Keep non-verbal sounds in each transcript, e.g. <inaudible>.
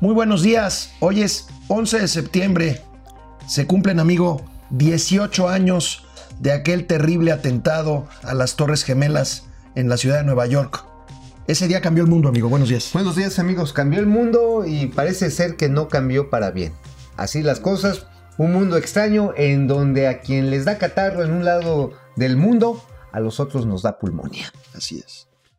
Muy buenos días. Hoy es 11 de septiembre. Se cumplen, amigo, 18 años de aquel terrible atentado a las Torres Gemelas en la ciudad de Nueva York. Ese día cambió el mundo, amigo. Buenos días. Buenos días, amigos. Cambió el mundo y parece ser que no cambió para bien. Así las cosas. Un mundo extraño en donde a quien les da catarro en un lado del mundo, a los otros nos da pulmonía. Así es.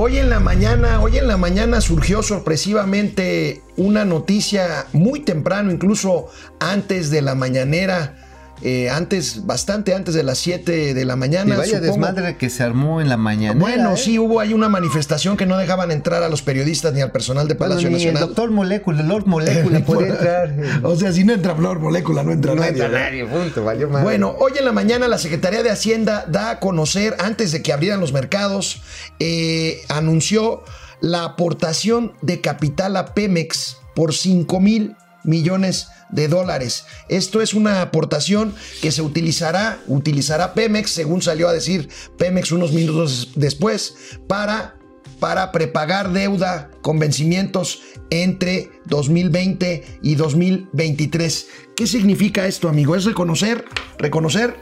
Hoy en la mañana, hoy en la mañana surgió sorpresivamente una noticia muy temprano, incluso antes de la mañanera, eh, antes, bastante antes de las 7 de la mañana. Y vaya supongo. desmadre que se armó en la mañana. Bueno, sí, hubo ahí una manifestación que no dejaban entrar a los periodistas ni al personal de Bueno, Palacio ni el Nacional. doctor Molécula, Lord <laughs> Molécula puede entrar. O sea, si no entra Flor Molécula, no entra No nadie. entra nadie, punto, valió madre. Bueno, hoy en la mañana la Secretaría de Hacienda da a conocer, antes de que abrieran los mercados, eh, anunció la aportación de capital a Pemex por 5 mil millones de dólares. Esto es una aportación que se utilizará, utilizará Pemex, según salió a decir Pemex unos minutos después, para para prepagar deuda con vencimientos entre 2020 y 2023. ¿Qué significa esto, amigo? Es reconocer, reconocer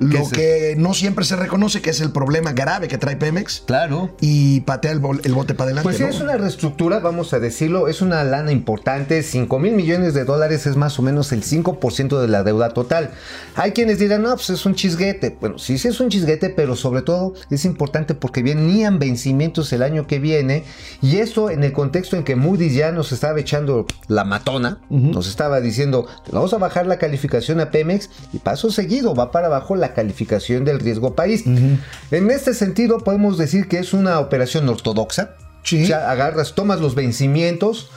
lo es que no siempre se reconoce, que es el problema grave que trae Pemex Claro. y patea el, bol- el bote para adelante. Pues sí, ¿no? es una reestructura, vamos a decirlo, es una lana importante, 5 mil millones de dólares es más o menos el 5% de la deuda total. Hay quienes dirán, no, pues es un chisguete. Bueno, sí, sí es un chisguete, pero sobre todo es importante porque venían vencimientos el año que viene y esto en el contexto en que Moody's ya nos estaba echando la matona, nos estaba diciendo, vamos a bajar la calificación a Pemex y paso seguido va para abajo la calificación del riesgo país. En este sentido podemos decir que es una operación ortodoxa. Sí. O sea, agarras, tomas los vencimientos,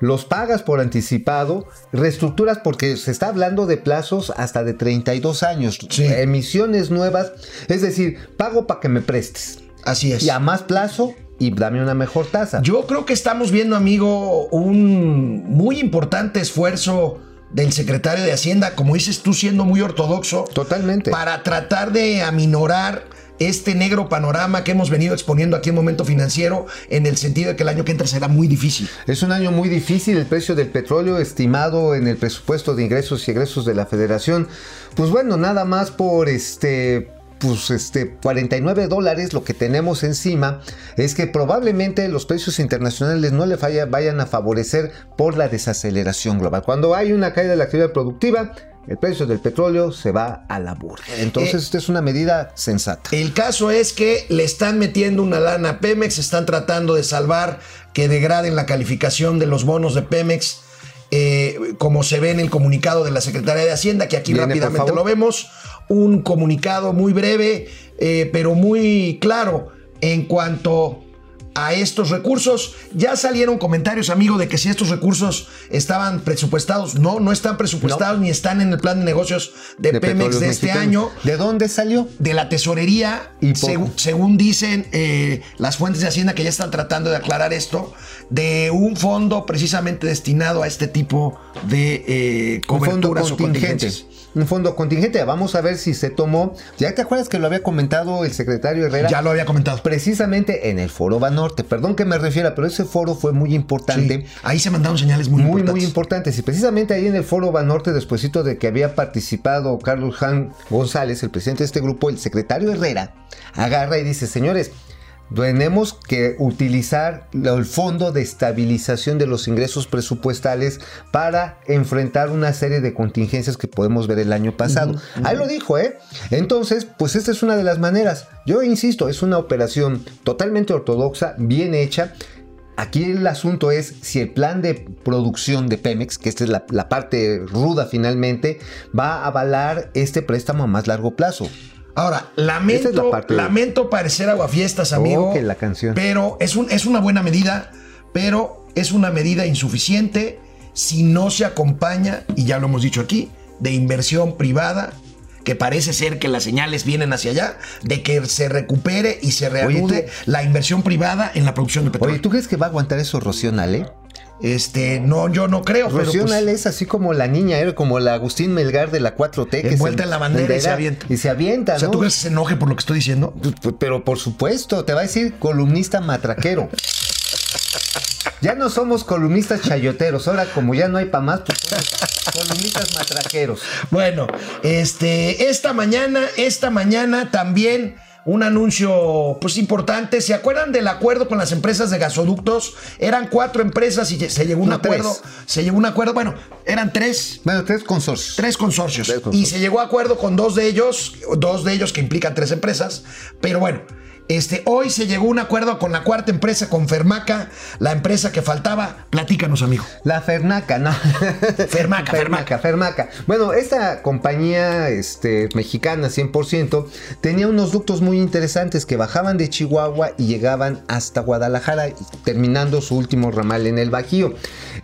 los pagas por anticipado, reestructuras porque se está hablando de plazos hasta de 32 años, Sí. emisiones nuevas, es decir, pago para que me prestes Así es. y a más plazo y dame una mejor tasa. Yo creo que estamos viendo, amigo, un muy importante esfuerzo del secretario de Hacienda, como dices tú, siendo muy ortodoxo, Totalmente. para tratar de aminorar este negro panorama que hemos venido exponiendo aquí en Momento Financiero, en el sentido de que el año que entra será muy difícil. Es un año muy difícil, el precio del petróleo estimado en el presupuesto de ingresos y egresos de la federación. Pues bueno, nada más por este pues este 49 dólares lo que tenemos encima es que probablemente los precios internacionales no le falla- vayan a favorecer por la desaceleración global. Cuando hay una caída de la actividad productiva, el precio del petróleo se va a la burla. Entonces, Eh, esta es una medida sensata. El caso es que le están metiendo una lana a Pemex, están tratando de salvar que degraden la calificación de los bonos de Pemex, eh, como se ve en el comunicado de la Secretaría de Hacienda, que aquí Viene, rápidamente lo vemos. Un comunicado muy breve, eh, pero muy claro en cuanto a estos recursos. Ya salieron comentarios, amigo, de que si estos recursos estaban presupuestados. No, no están presupuestados ni están en el plan de negocios de, De Pemex Petróleos de este Mexicanos. año ¿De dónde salió? de la tesorería, Y según dicen eh, las fuentes de Hacienda que ya están tratando de aclarar esto, de un fondo precisamente destinado a este tipo de eh, un fondo coberturas o contingente. Un fondo contingente. Vamos a ver si se tomó. Ya te acuerdas que lo había comentado el secretario Herrera. Ya lo había comentado. Precisamente en el foro Banorte. Perdón que me refiera, pero ese foro fue muy importante. Sí, ahí se mandaron señales muy, Muy, importantes. muy importantes. Y precisamente ahí en el foro Banorte, despuesito de que había participado Carlos Jan González, el presidente de este grupo, el secretario Herrera, agarra y dice, señores, tenemos que utilizar el fondo de estabilización de los ingresos presupuestales para enfrentar una serie de contingencias que podemos ver el año pasado. Ahí lo dijo, ¿eh? Entonces, pues esta es una de las maneras. Yo insisto, es una operación totalmente ortodoxa, bien hecha. Aquí el asunto es si el plan de producción de Pemex, que esta es la, la parte ruda finalmente, va a avalar este préstamo a más largo plazo. Ahora, lamento, es la parte- lamento parecer aguafiestas, amigo. Oh, que la canción. Pero es, un, es una buena medida, pero es una medida insuficiente si no se acompaña, y ya lo hemos dicho aquí, de inversión privada que parece ser que las señales vienen hacia allá, de que se recupere y se reanude la inversión privada en la producción de petróleo. Oye, ¿tú crees que va a aguantar eso Rocío Nale? Este, no, yo no creo, Rocío pues, es así como la niña, era como la Agustín Melgar de la 4T. que Envuelta se- en la bandera y se avienta. Y se avienta, o sea, ¿no? ¿tú crees que se enoje por lo que estoy diciendo? Pues, pues, Pero por supuesto, te va a decir columnista matraquero. Ya no somos columnistas chayoteros, ahora como ya no hay pa' más, pues somos columnistas matraqueros. Bueno, este, esta mañana, esta mañana también un anuncio pues importante. ¿Se acuerdan del acuerdo con las empresas de gasoductos? Eran cuatro empresas y se llegó a un No, acuerdo. tres. Se llegó un acuerdo, bueno, eran tres. Bueno, tres consorcios. Tres consorcios. Tres consorcios. Y se llegó a acuerdo con dos de ellos, dos de ellos que implican tres empresas. Pero bueno, este, hoy se llegó a un acuerdo con la cuarta empresa, con Fermaca, la empresa que faltaba. Platícanos, amigo. La Fernaca, ¿no? <laughs> Fermaca, Fermaca, Fermaca. Bueno, esta compañía este, mexicana 100% tenía unos ductos muy interesantes que bajaban de Chihuahua y llegaban hasta Guadalajara, terminando su último ramal en el Bajío.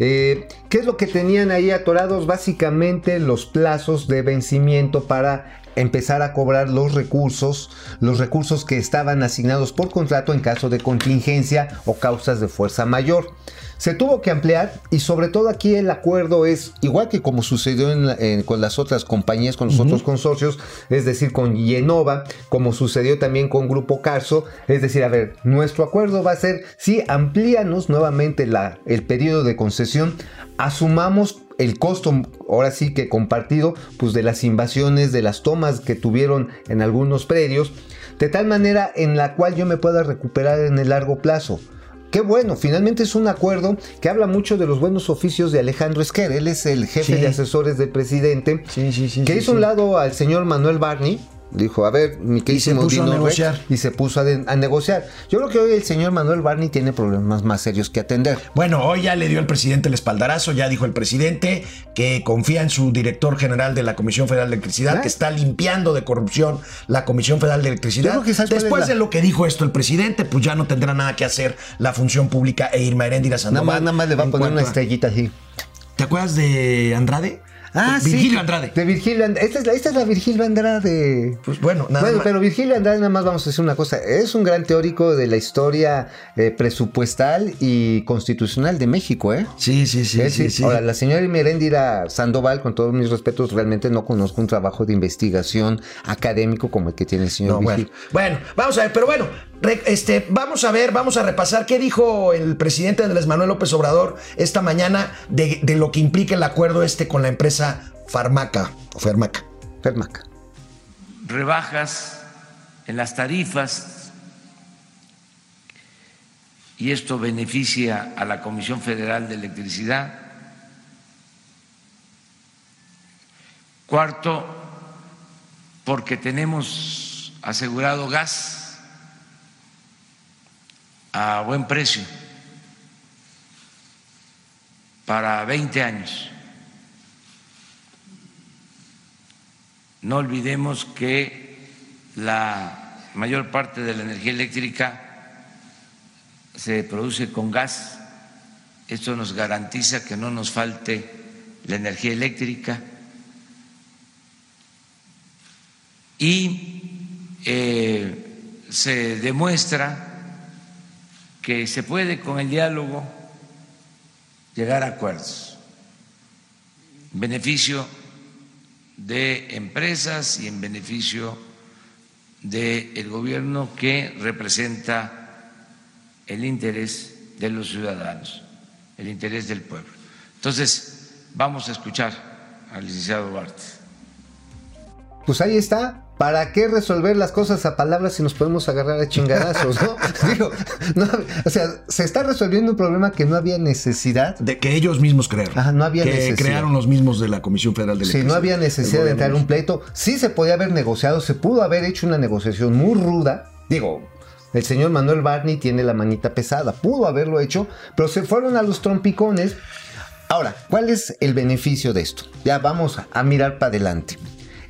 Eh, ¿Qué es lo que tenían ahí atorados? Básicamente los plazos de vencimiento para empezar a cobrar los recursos, los recursos que estaban asignados por contrato en caso de contingencia o causas de fuerza mayor. Se tuvo que ampliar y sobre todo aquí el acuerdo es igual que como sucedió en la- en- con las otras compañías, con los otros consorcios, es decir, con Yenova, como sucedió también con Grupo Carso, es decir, a ver, nuestro acuerdo va a ser, si amplíanos nuevamente la, el periodo de concesión, asumamos el costo, ahora sí que compartido, pues de las invasiones, de las tomas que tuvieron en algunos predios, de tal manera en la cual yo me pueda recuperar en el largo plazo. Qué bueno, finalmente es un acuerdo que habla mucho de los buenos oficios de Alejandro Esquer. Él es el jefe Sí. de asesores del presidente, Sí, sí, sí, que hizo un lado al señor Manuel Barney. Dijo, a ver, mi queridísimo puso a Dino Rex", negociar. y se puso a, de- a negociar. Yo creo que hoy el señor Manuel Barney tiene problemas más serios que atender. Bueno, hoy ya le dio el presidente el espaldarazo, ya dijo el presidente que confía en su director general de la Comisión Federal de Electricidad, que está limpiando de corrupción la Comisión Federal de Electricidad. Yo creo que ¿sabes cuál es Después la- de lo que dijo esto el presidente, pues ya no tendrá nada que hacer la función pública e Irma Heréndira Nada Sandoval. más, nada más le va a poner una a- estrellita así. ¿Te acuerdas de Andrade? Ah, sí. Virgilio Andrade. De Virgilio Andrade. Esta es la, esta es la Virgilio Andrade. Pues bueno, nada bueno, más. pero Virgilio Andrade, nada más vamos a decir una cosa. Es un gran teórico de la historia eh, presupuestal y constitucional de México, ¿eh? Sí, sí, sí, sí, sí-. Ahora, la señora Merendira Sandoval, con todos mis respetos, realmente no conozco un trabajo de investigación académico como el que tiene el señor No, bueno. Virgilio. bueno, vamos a ver, pero bueno, este, vamos a ver, vamos a repasar qué dijo el presidente Andrés Manuel López Obrador esta mañana de, de lo que implica el acuerdo este con la empresa Farmaca o Fermaca. Fermaca. rebajas en las tarifas y esto beneficia a la Comisión Federal de Electricidad. Cuarto, porque tenemos asegurado gas a buen precio para 20 años. No olvidemos que la mayor parte de la energía eléctrica se produce con gas. Esto nos garantiza que no nos falte la energía eléctrica. Y eh, se demuestra que se puede con el diálogo llegar a acuerdos en beneficio de empresas y en beneficio del gobierno que representa el interés de los ciudadanos, el interés del pueblo. Entonces, vamos a escuchar al licenciado Duarte. Pues ahí está. ¿Para qué resolver las cosas a palabras si nos podemos agarrar a chingadazos, no? <laughs> Digo, no, o sea, se está resolviendo un problema que no había necesidad. De que ellos mismos crearon. Ajá, no había que necesidad. crearon los mismos de la Comisión Federal de Electricidad. no había necesidad de entrar en un pleito, sí se podía haber negociado, se pudo haber hecho una negociación muy ruda. Digo, el señor Manuel Barney tiene la manita pesada, pudo haberlo hecho, pero se fueron a los trompicones. Ahora, ¿cuál es el beneficio de esto? Ya vamos a mirar para adelante.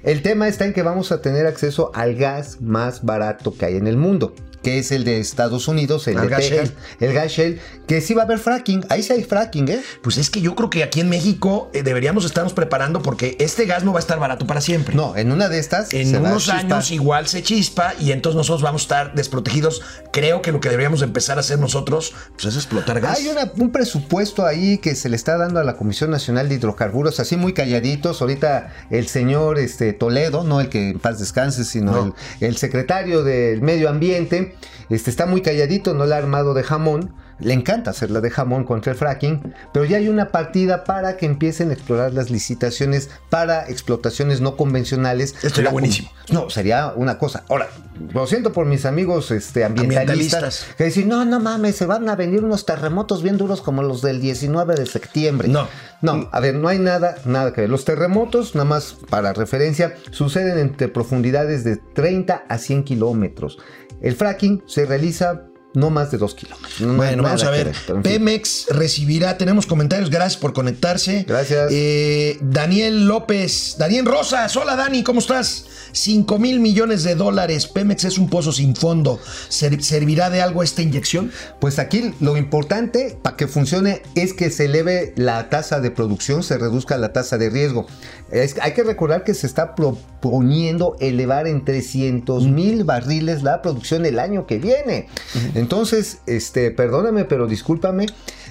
El tema está en que vamos a tener acceso al gas más barato que hay en el mundo. Que es el de Estados Unidos, el El de gas Texas, shale. el gas shale, que sí va a haber fracking. Ahí sí hay fracking, ¿eh? Pues es que yo creo que aquí en México eh, deberíamos estarnos preparando porque este gas no va a estar barato para siempre. No, en una de estas. En se unos años igual se chispa y entonces nosotros vamos a estar desprotegidos. Creo que lo que deberíamos empezar a hacer nosotros pues, es explotar gas. Hay una- un presupuesto ahí que se le está dando a la Comisión Nacional de Hidrocarburos, así muy calladitos. Ahorita el señor este, Toledo, no el que en paz descanse, sino No. el, el secretario del Medio Ambiente, este, está muy calladito, no la ha armado de jamón. Le encanta hacerla de jamón contra el fracking, pero ya hay una partida para que empiecen a explorar las licitaciones para explotaciones no convencionales. Esto sería buenísimo. No, sería una cosa. Ahora, lo siento por mis amigos este, ambientalistas, Ambientalistas. que dicen, no, no mames, se van a venir unos terremotos bien duros como los del 19 de septiembre. No. No, a ver, no hay nada, nada que ver. Los terremotos, nada más para referencia, suceden entre profundidades de 30 a 100 kilómetros. El fracking se realiza no más de 2 kilómetros. No- Bueno, vamos a ver. Pemex recibirá, tenemos comentarios, gracias por conectarse. Gracias. Eh, Daniel López, Daniel Rosas, hola Dani, ¿cómo estás? 5 mil millones de dólares. Pemex es un pozo sin fondo. ¿Ser- ¿Servirá de algo esta inyección? Pues aquí lo importante para que funcione es que se eleve la tasa de producción, se reduzca la tasa de riesgo. Es- hay que recordar que se está proponiendo elevar en 300 mil barriles la producción el año que viene. Entonces, este, perdóname, pero discúlpame,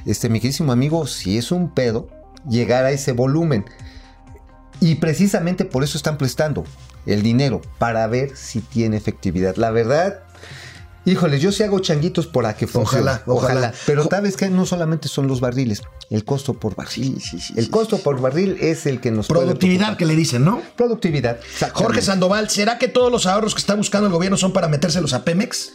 este, mi queridísimo amigo, si es un pedo llegar a ese volumen. Y precisamente por eso están prestando el dinero, para ver si tiene efectividad. La verdad, híjole, yo sí hago changuitos para que funcione. Ojalá, ojalá. Pero sabes que no solamente son los barriles, el costo por barril. el costo por barril es el que nos Productividad que le dicen, ¿no? Productividad. Jorge. Sandoval, ¿será que todos los ahorros que está buscando el gobierno son para metérselos a Pemex?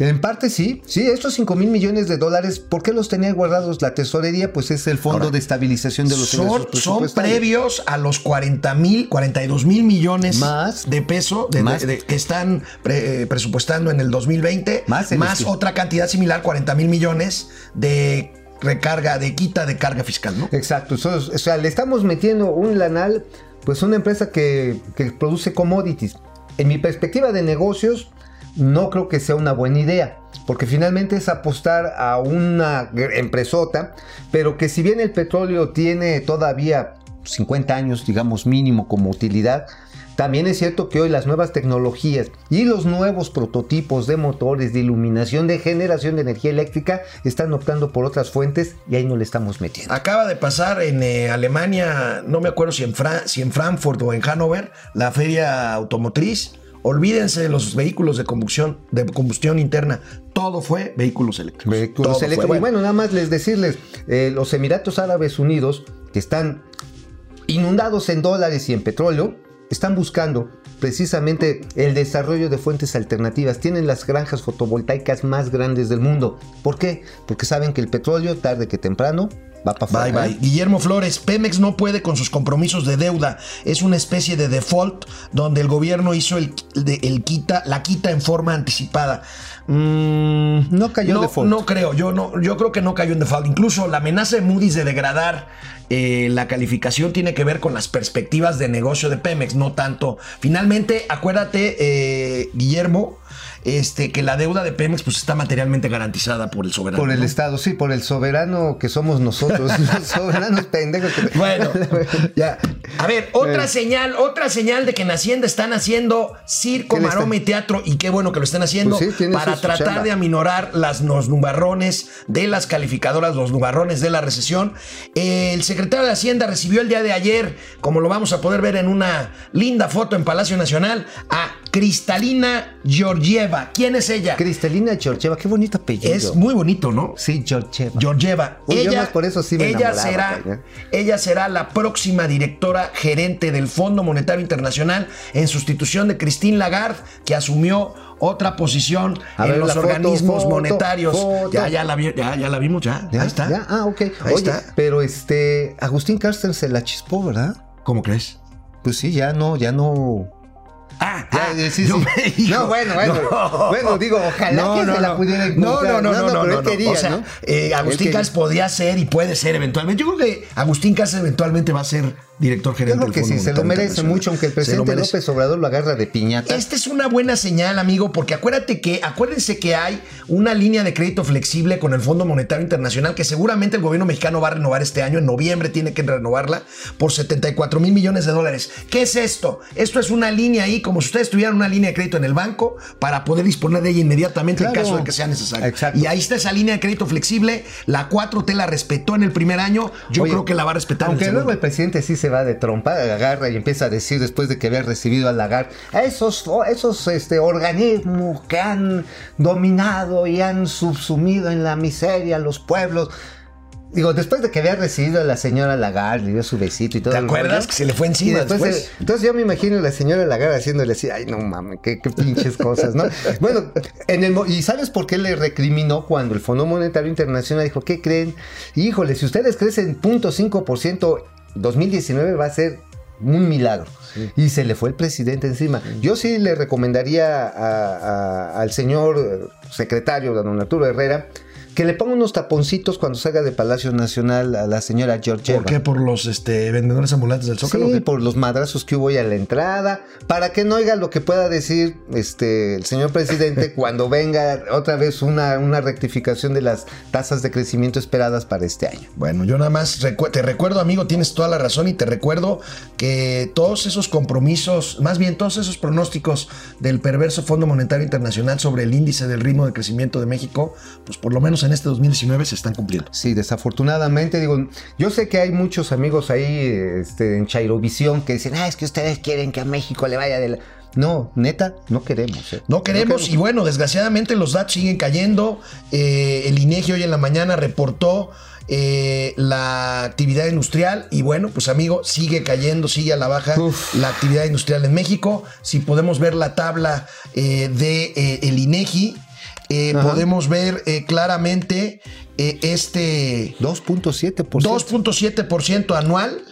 En parte sí, sí, estos 5 mil millones de dólares, ¿por qué los tenía guardados la tesorería? Pues es el Fondo Ahora, de Estabilización de los Son, Ingresos son previos a los 40 mil, 42 mil millones Más. de peso de- Más. de- de- que están pre- eh, presupuestando en el 2020, Más el más estu- otra cantidad similar, 40 mil millones de recarga, de quita de carga fiscal, ¿no? Exacto, o sea, le estamos metiendo un lanal, pues una empresa que, que produce commodities. En mi perspectiva de negocios, no creo que sea una buena idea, porque finalmente es apostar a una empresota, pero que si bien el petróleo tiene todavía 50 años, digamos mínimo como utilidad, también es cierto que hoy las nuevas tecnologías y los nuevos prototipos de motores de iluminación de generación de energía eléctrica están optando por otras fuentes y ahí no le estamos metiendo. Acaba de pasar en eh, Alemania, no me acuerdo si en, si en Frankfurt o en Hannover, la feria automotriz. Olvídense de los vehículos de combustión, de combustión interna. Todo fue vehículos eléctricos. Vehículos Todo fue eléctricos. bueno. Y bueno, nada más les decirles, eh, los Emiratos Árabes Unidos, que están inundados en dólares y en petróleo, están buscando precisamente el desarrollo de fuentes alternativas. Tienen las granjas fotovoltaicas más grandes del mundo. ¿Por qué? Porque saben que el petróleo, tarde que temprano, va para Bye bye. Guillermo Flores, Pemex no puede con sus compromisos de deuda. Es una especie de default donde el gobierno hizo el, el quita, la quita en forma anticipada. Mm, No cayó en no, default. No creo, yo no, yo creo que no cayó en default. Incluso la amenaza de Moody's de degradar eh, la calificación tiene que ver con las perspectivas de negocio de Pemex, no tanto. Finalmente, acuérdate, eh, Guillermo, este, que la deuda de Pemex pues, está materialmente garantizada por el soberano. Por el ¿no? Estado, sí, por el soberano que somos nosotros, <laughs> los soberanos pendejos. que- Bueno, <laughs> ya. A ver, otra señal, otra señal de que en Hacienda están haciendo circo, ¿Qué le maroma y teatro, y qué bueno que lo estén haciendo, Pues sí, para tratar de aminorar las, los nubarrones de las calificadoras, los nubarrones de la recesión. El secretario de Hacienda recibió el día de ayer, como lo vamos a poder ver en una linda foto en Palacio Nacional, a Cristalina Georgieva. ¿Quién es ella? Cristalina Georgieva, qué bonito apellido. Es muy bonito, ¿no? Sí, Georgieva. Georgieva. Uy, yo ella, más por eso sí me ella será, ella será la próxima directora gerente del Fondo Monetario Internacional en sustitución de Christine Lagarde, que asumió otra posición A en ver, los foto, organismos foto, monetarios. foto. Ya, ya la vi- ya, ya la vimos, ya. ¿Ya? Ahí está. ¿Ya? Ah, ok. Ahí Oye, está. pero este, Agustín Carsten se la chispó, ¿verdad? ¿Cómo crees? Pues sí, ya no, ya no. Ah, ah, eh, sí, sí. No, bueno, bueno. Bueno, digo, ojalá que se la pudiera No, involucrar. no, no, no, no, pero no, él quería, O sea, eh, Agustín quería. Cas podría ser y puede ser eventualmente. Yo creo que Agustín Cas eventualmente va a ser director Yo gerente creo del que sí, se lo merece mucho, aunque el presidente. López Obrador lo agarra de piñata. Esta es una buena señal, amigo, porque acuérdate que, acuérdense que hay una línea de crédito flexible con el Fondo Monetario Internacional que seguramente el gobierno mexicano va a renovar este año, en noviembre tiene que renovarla por 74 mil millones de dólares. ¿Qué es esto? Esto es una línea ahí, como si ustedes tuvieran una línea de crédito en el banco para poder disponer de ella inmediatamente en caso de que sea necesario. Exacto. Y ahí está esa línea de crédito flexible, la 4T la respetó en el primer año, yo Oye, creo que la va a respetar en el Aunque luego el presidente sí se va de trompa, agarra y empieza a decir después de que había recibido a Lagarde, a esos, esos este, organismos que han dominado y han subsumido en la miseria los pueblos. Digo, después de que había recibido a la señora Lagarde, le dio su besito y todo. ¿Te acuerdas rollo, que se le fue encima después, después? entonces yo me imagino a la señora Lagarde haciéndole así, ay no mames, qué, qué pinches cosas, ¿no? <laughs> bueno, en el, mo- ¿y sabes por qué le recriminó cuando el Fondo Monetario Internacional dijo, ¿qué creen? Híjole, si ustedes crecen 0.5%, 2019 va a ser un milagro. Y se le fue el presidente encima. Yo sí le recomendaría a- a- al señor secretario, don Arturo Herrera, que le ponga unos taponcitos cuando salga de Palacio Nacional a la señora Georgieva. ¿Por qué? ¿Por los este, vendedores ambulantes del Zócalo? Sí, por los madrazos que hubo ahí a la entrada, para que no oiga lo que pueda decir este el señor presidente <laughs> cuando venga otra vez una, una rectificación de las tasas de crecimiento esperadas para este año. Bueno, yo nada más recu- te recuerdo, amigo, tienes toda la razón y te recuerdo que todos esos compromisos, más bien todos esos pronósticos del perverso Fondo Monetario Internacional sobre el índice del ritmo de crecimiento de México, pues por lo menos en este 2019 se están cumpliendo. Sí, desafortunadamente, digo, yo sé que hay muchos amigos ahí este, en Chairovisión que dicen, ah, es que ustedes quieren que a México le vaya de la... No, neta, no queremos. ¿eh? No queremos, y bueno, desgraciadamente los datos siguen cayendo. Eh, el INEGI hoy en la mañana reportó eh, la actividad industrial y bueno, pues amigo, sigue cayendo, sigue a la baja Uf. la actividad industrial en México. Si podemos ver la tabla eh, de el INEGI, eh, podemos ver eh, claramente eh, este 2.7%. 2.7% anual.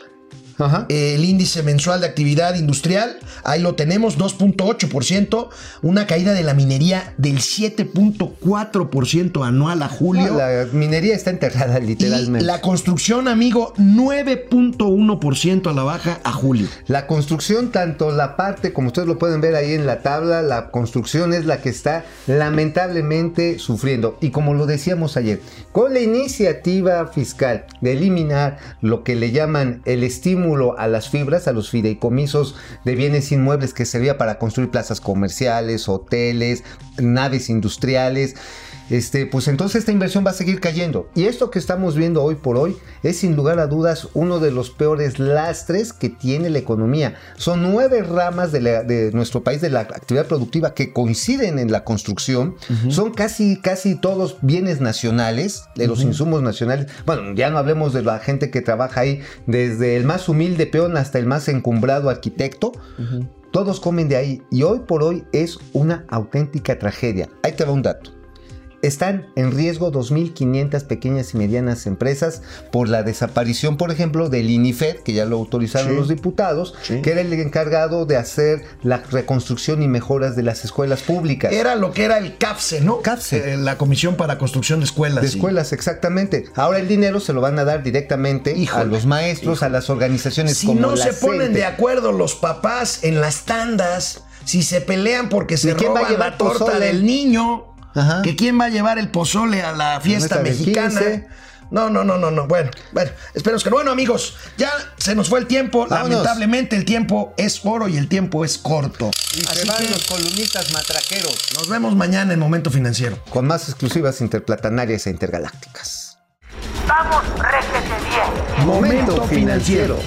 Ajá. El índice mensual de actividad industrial, ahí lo tenemos, 2.8%, una caída de la minería del 7.4% anual a julio. No, la minería está enterrada y literalmente. la construcción, amigo, 9.1% a la baja a julio. La construcción, tanto la parte, como ustedes lo pueden ver ahí en la tabla, la construcción es la que está lamentablemente sufriendo. Y como lo decíamos ayer, con la iniciativa fiscal de eliminar lo que le llaman el estímulo a las fibras, a los fideicomisos de bienes inmuebles que servía para construir plazas comerciales, hoteles, naves industriales. Este, pues entonces esta inversión va a seguir cayendo. Y esto que estamos viendo hoy por hoy es sin lugar a dudas uno de los peores lastres que tiene la economía. Son nueve ramas de, la- de nuestro país de la actividad productiva que coinciden en la construcción. Son casi, casi todos bienes nacionales, de los insumos nacionales. Bueno, ya no hablemos de la gente que trabaja ahí, desde el más humilde peón hasta el más encumbrado arquitecto. Todos comen de ahí y hoy por hoy es una auténtica tragedia. Ahí te va un dato. Están en riesgo 2.500 pequeñas y medianas empresas por la desaparición, por ejemplo, del INIFED, que ya lo autorizaron Sí. los diputados, Sí. que era el encargado de hacer la reconstrucción y mejoras de las escuelas públicas. Era lo que era el CAPSE, ¿no? CAPSE. Eh, la Comisión para Construcción de Escuelas. de escuelas, exactamente. Ahora el dinero se lo van a dar directamente Híjole, a los maestros, a las organizaciones Si como no la se ponen CENTE. de acuerdo los papás en las tandas, si se pelean porque se ¿Y quién va a roban llevar la torta del niño, Ajá. que quién va a llevar el pozole a la fiesta mesa del mexicana. 15. No, no, no, no, no. Bueno, bueno, esperemos que no. Bueno, amigos, ya se nos fue el tiempo. Vámonos. Lamentablemente el tiempo es oro y el tiempo es corto. Y se Así van que los columnistas matraqueros nos vemos mañana en Momento Financiero. con más exclusivas interplatanarias e intergalácticas. Vamos, réjete bien. Momento financiero.